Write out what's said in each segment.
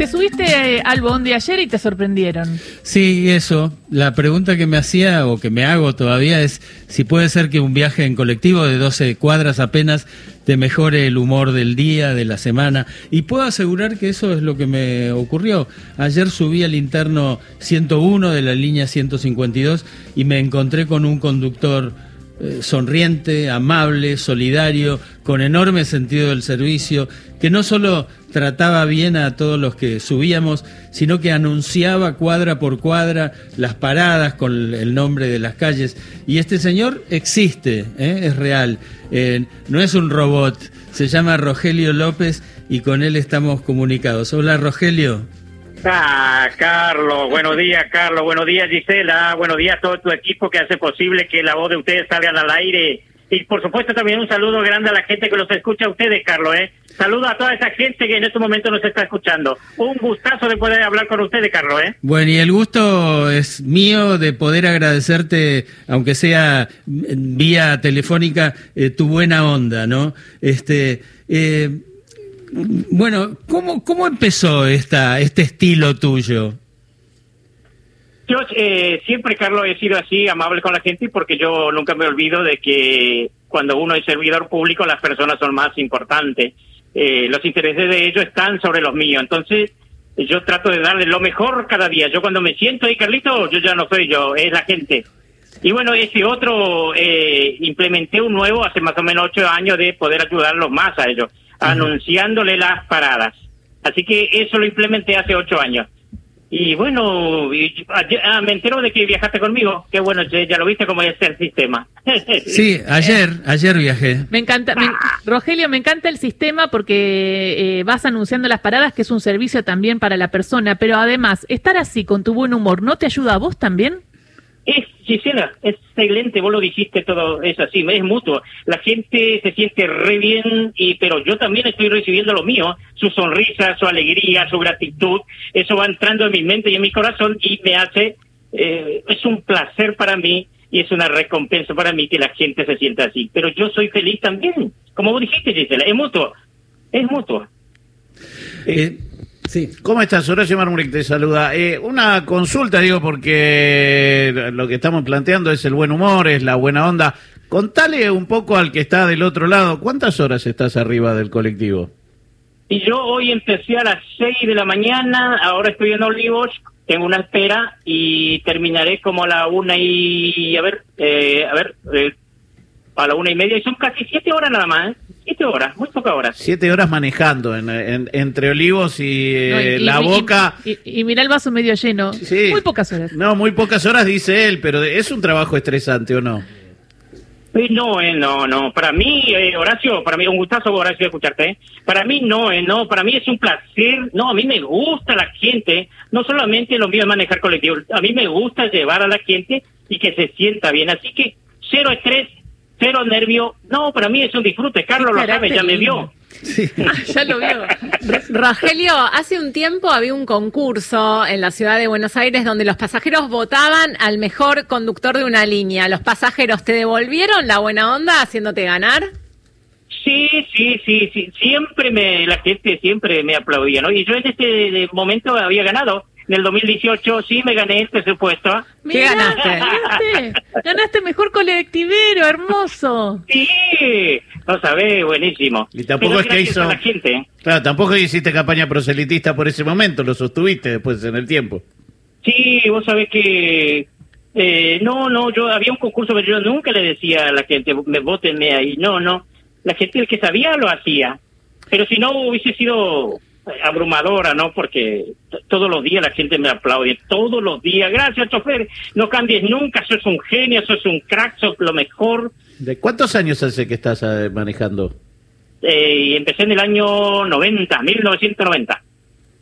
Te subiste eh, al bondi ayer y te sorprendieron. Sí, eso. La pregunta que me hacía o que me hago todavía es si puede ser que un viaje en colectivo de 12 cuadras apenas te mejore el humor del día, de la semana. Y puedo asegurar que eso es lo que me ocurrió. Ayer subí al interno 101 de la línea 152 y me encontré con un conductor sonriente, amable, solidario, con enorme sentido del servicio, que no solo trataba bien a todos los que subíamos, sino que anunciaba cuadra por cuadra las paradas con el nombre de las calles. Y este señor existe, ¿eh? es real, eh, no es un robot, se llama Rogelio López y con él estamos comunicados. Hola Rogelio. Ah, Carlos, buenos días, Carlos, buenos días, Gisela, buenos días a todo tu equipo que hace posible que la voz de ustedes salga al aire. Y por supuesto también un saludo grande a la gente que los escucha a ustedes, Carlos, ¿eh? Saludo a toda esa gente que en este momento nos está escuchando. Un gustazo de poder hablar con ustedes, Carlos, ¿eh? Bueno, y el gusto es mío de poder agradecerte, aunque sea vía telefónica, eh, tu buena onda, ¿no? Este, eh, bueno, ¿cómo, cómo empezó esta, este estilo tuyo? Yo eh, siempre, Carlos, he sido así, amable con la gente, porque yo nunca me olvido de que cuando uno es servidor público, las personas son más importantes. Eh, los intereses de ellos están sobre los míos. Entonces, yo trato de darle lo mejor cada día. Yo cuando me siento ahí, Carlito, yo ya no soy yo, es la gente. Y bueno, ese otro, eh, implementé un nuevo hace más o menos ocho años de poder ayudarlos más a ellos anunciándole las paradas. Así que eso lo implementé hace ocho años. Y bueno, ah, me entero de que viajaste conmigo. Qué bueno, ya lo viste cómo es el sistema. Sí, ayer, ayer viajé. Me encanta, Rogelio, me encanta el sistema porque eh, vas anunciando las paradas, que es un servicio también para la persona, pero además, estar así con tu buen humor, ¿no te ayuda a vos también? Es, Gisela, excelente, vos lo dijiste todo, es así, es mutuo. La gente se siente re bien, y, pero yo también estoy recibiendo lo mío, su sonrisa, su alegría, su gratitud, eso va entrando en mi mente y en mi corazón y me hace, eh, es un placer para mí y es una recompensa para mí que la gente se sienta así. Pero yo soy feliz también, como vos dijiste, Gisela, es mutuo, es mutuo. Eh, Sí. ¿Cómo estás? Horacio Marmuric te saluda. Eh, una consulta, digo, porque lo que estamos planteando es el buen humor, es la buena onda. Contale un poco al que está del otro lado, ¿cuántas horas estás arriba del colectivo? Y yo hoy empecé a las 6 de la mañana, ahora estoy en Olivos, tengo una espera y terminaré como a la una y, a ver, eh, a ver, eh, a la una y media, y son casi siete horas nada más, ¿eh? Siete horas, muy pocas horas. Siete horas manejando entre Olivos y, eh, La Boca. Y, mira el vaso medio lleno, muy pocas horas. No, muy pocas horas dice él, pero ¿es un trabajo estresante o no? no, eh, no, no. Para mí, eh, Horacio, para mí un gustazo, Horacio, escucharte. Para mí no, eh, no. Para mí es un placer. No, a mí me gusta la gente. No solamente lo mío es manejar colectivo. A mí me gusta llevar a la gente y que se sienta bien. Así que cero estrés, cero nervio. No, para mí es un disfrute. Carlos lo sabe, ya me vio. Ah, ya lo vio. Rogelio, hace un tiempo había un concurso en la ciudad de Buenos Aires donde los pasajeros votaban al mejor conductor de una línea. ¿Los pasajeros te devolvieron la buena onda haciéndote ganar? Sí, sí, sí, sí. Siempre me, la gente siempre me aplaudía, ¿no? Y yo en este momento había ganado en el 2018 sí me gané este supuesto. ¿Qué ganaste? ganaste? Ganaste mejor colectivero, hermoso. Sí, no sabés, buenísimo. Y tampoco es que hizo... La gente. Claro, tampoco hiciste campaña proselitista por ese momento, lo sostuviste después en el tiempo. Sí, vos sabés que... Eh, no, no, yo había un concurso, pero yo nunca le decía a la gente, me votenme ahí. No, no. La gente el que sabía lo hacía. Pero si no hubiese sido abrumadora, ¿no? Porque todos los días la gente me aplaude, todos los días. Gracias, chofer, no cambies nunca, sos un genio, sos un crack, sos lo mejor. ¿De cuántos años hace que estás eh, manejando? Eh, empecé en el año 90, 1990.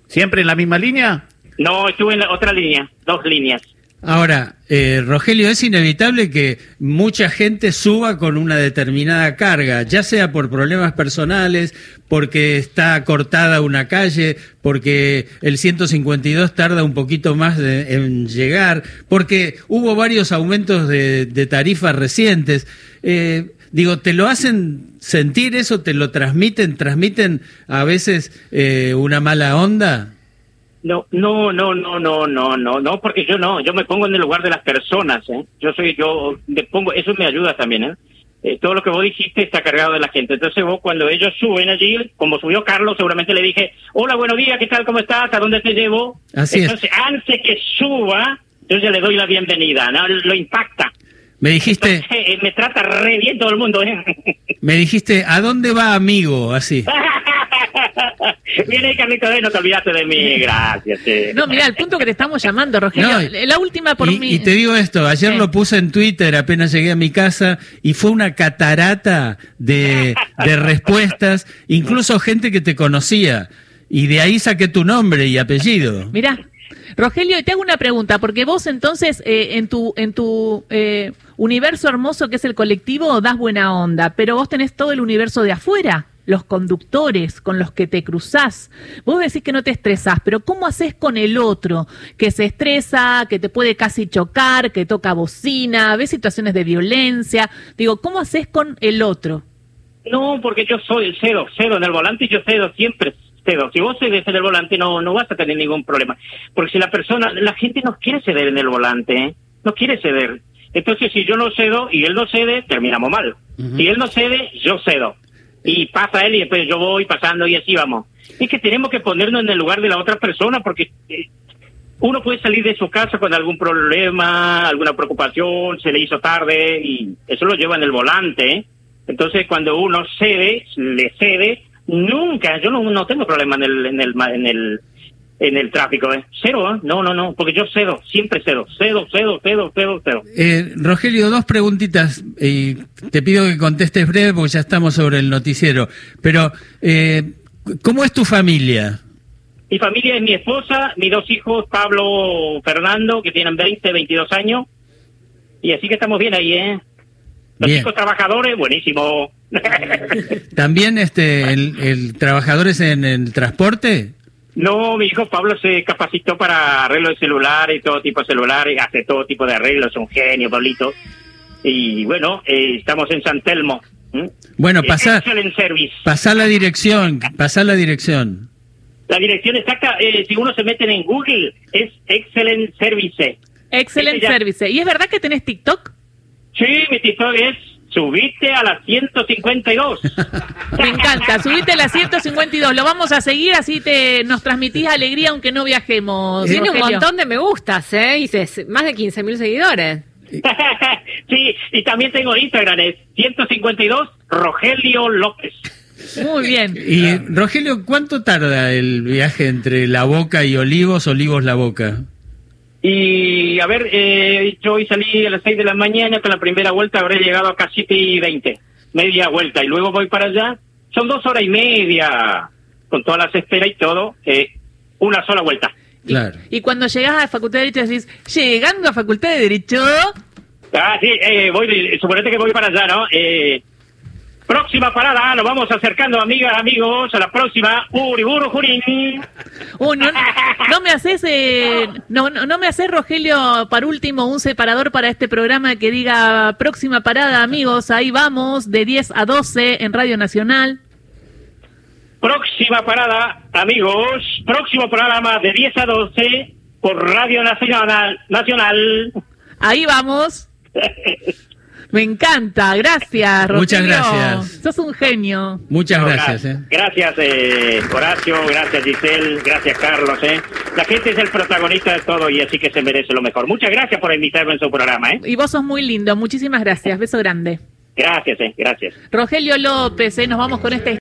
¿Siempre en la misma línea? No, estuve en la otra línea, dos líneas. Ahora, eh, Rogelio, es inevitable que mucha gente suba con una determinada carga, ya sea por problemas personales, porque está cortada una calle, porque el 152 tarda un poquito más en llegar, porque hubo varios aumentos de, tarifas recientes. Eh, digo, ¿te lo hacen sentir eso? ¿Te lo transmiten? ¿Transmiten a veces eh, una mala onda? No, no, no, no, no, no, no, no, porque yo no, yo me pongo en el lugar de las personas, ¿eh? Yo soy, yo me pongo, eso me ayuda también, ¿eh? eh todo lo que vos dijiste está cargado de la gente. Entonces vos cuando ellos suben allí, como subió Carlos, seguramente le dije, hola, buenos días, ¿qué tal, cómo estás? ¿A dónde te llevo? Así Entonces, antes que suba, yo ya le doy la bienvenida, ¿no? Lo impacta. Me dijiste... Eh, me trata re bien todo el mundo, ¿eh? Me dijiste, ¿a dónde va amigo? Así. Viene Carlito, no te olvidaste de mí, gracias. No, mira, el punto que te estamos llamando, Rogelio, la última por y, mí. Y te digo esto, ayer lo puse en Twitter apenas llegué a mi casa y fue una catarata de, de respuestas, incluso gente que te conocía. Y de ahí saqué tu nombre y apellido. Mira, Rogelio, te hago una pregunta, porque vos entonces eh, en tu, en tu eh, universo hermoso que es el colectivo das buena onda, pero vos tenés todo el universo de afuera los conductores con los que te cruzás. Vos decís que no te estresás, pero ¿cómo haces con el otro que se estresa, que te puede casi chocar, que toca bocina, ves situaciones de violencia? Digo, ¿cómo haces con el otro? No, porque yo soy el cedo, cedo en el volante y yo cedo siempre. Cedo. Si vos cedes en el volante no, no vas a tener ningún problema. Porque si la persona, la gente no quiere ceder en el volante, ¿eh? no quiere ceder. Entonces, si yo no cedo y él no cede, terminamos mal. Si él no cede, yo cedo y pasa él y después yo voy pasando y así vamos. Es que tenemos que ponernos en el lugar de la otra persona porque eh, uno puede salir de su casa con algún problema, alguna preocupación, se le hizo tarde y eso lo lleva en el volante. ¿eh? Entonces cuando uno cede, le cede, nunca, yo no, tengo problema en el, en el, en el en el tráfico, ¿eh? Cero, ¿eh? No, no, no, porque yo cedo, siempre cedo, cedo, cedo, cedo, cedo, cedo. Eh, Rogelio, dos preguntitas, y te pido que contestes breve porque ya estamos sobre el noticiero, pero eh, ¿cómo es tu familia? Mi familia es mi esposa, mis dos hijos, Pablo, Fernando, que tienen 20, 22 años, y así que estamos bien ahí, ¿eh? Los hijos trabajadores, buenísimo. ¿También este el, el trabajadores en el transporte? No, mi hijo Pablo se capacitó para arreglo de celular y todo tipo de celulares, hace todo tipo de arreglos, es un genio, Pablito. Y bueno, eh, estamos en San Telmo. Bueno, pasa, pasa la dirección, pasa la dirección. La dirección exacta, eh, si uno se mete en Google, es Excellent Service. Excellent Service. ¿Y es verdad que tenés TikTok? Sí, mi TikTok es subiste a la 152. Me encanta, subiste a la 152. Lo vamos a seguir, así te nos transmitís alegría aunque no viajemos. Tiene un montón de me gustas, ¿eh? Y más de 15 mil seguidores. sí, y también tengo Instagram, es 152 Rogelio López. Muy bien. Y Rogelio, ¿cuánto tarda el viaje entre La Boca y Olivos, Olivos La Boca? Y a ver, eh, yo hoy salí a las 6 de la mañana, con la primera vuelta habré llegado a 7 y 20, media vuelta, y luego voy para allá. Son dos horas y media, con todas las esperas y todo, eh, una sola vuelta. Claro. Y, cuando llegas a la Facultad de Derecho decís, llegando a Facultad de Derecho... Ah, sí, eh, voy, suponete que voy para allá, ¿no? Eh, Próxima parada, nos vamos acercando, amigas, amigos, a la próxima. Uriburu Jurín. Uh, no, me haces, eh, no, no, me haces, Rogelio, para último, un separador para este programa que diga próxima parada, amigos, ahí vamos, de 10 a 12 en Radio Nacional. Próxima parada, amigos, próximo programa de 10 a 12 por Radio Nacional. Nacional. Ahí vamos. Me encanta, gracias, Rogelio. Muchas gracias. Sos un genio. Muchas gracias. Eh. Gracias, eh, Horacio, gracias, Giselle, gracias, Carlos. Eh. La gente es el protagonista de todo y así que se merece lo mejor. Muchas gracias por invitarme en su programa. Eh. Y vos sos muy lindo, muchísimas gracias. Beso grande. Gracias, eh, gracias. Rogelio López, eh, nos vamos con este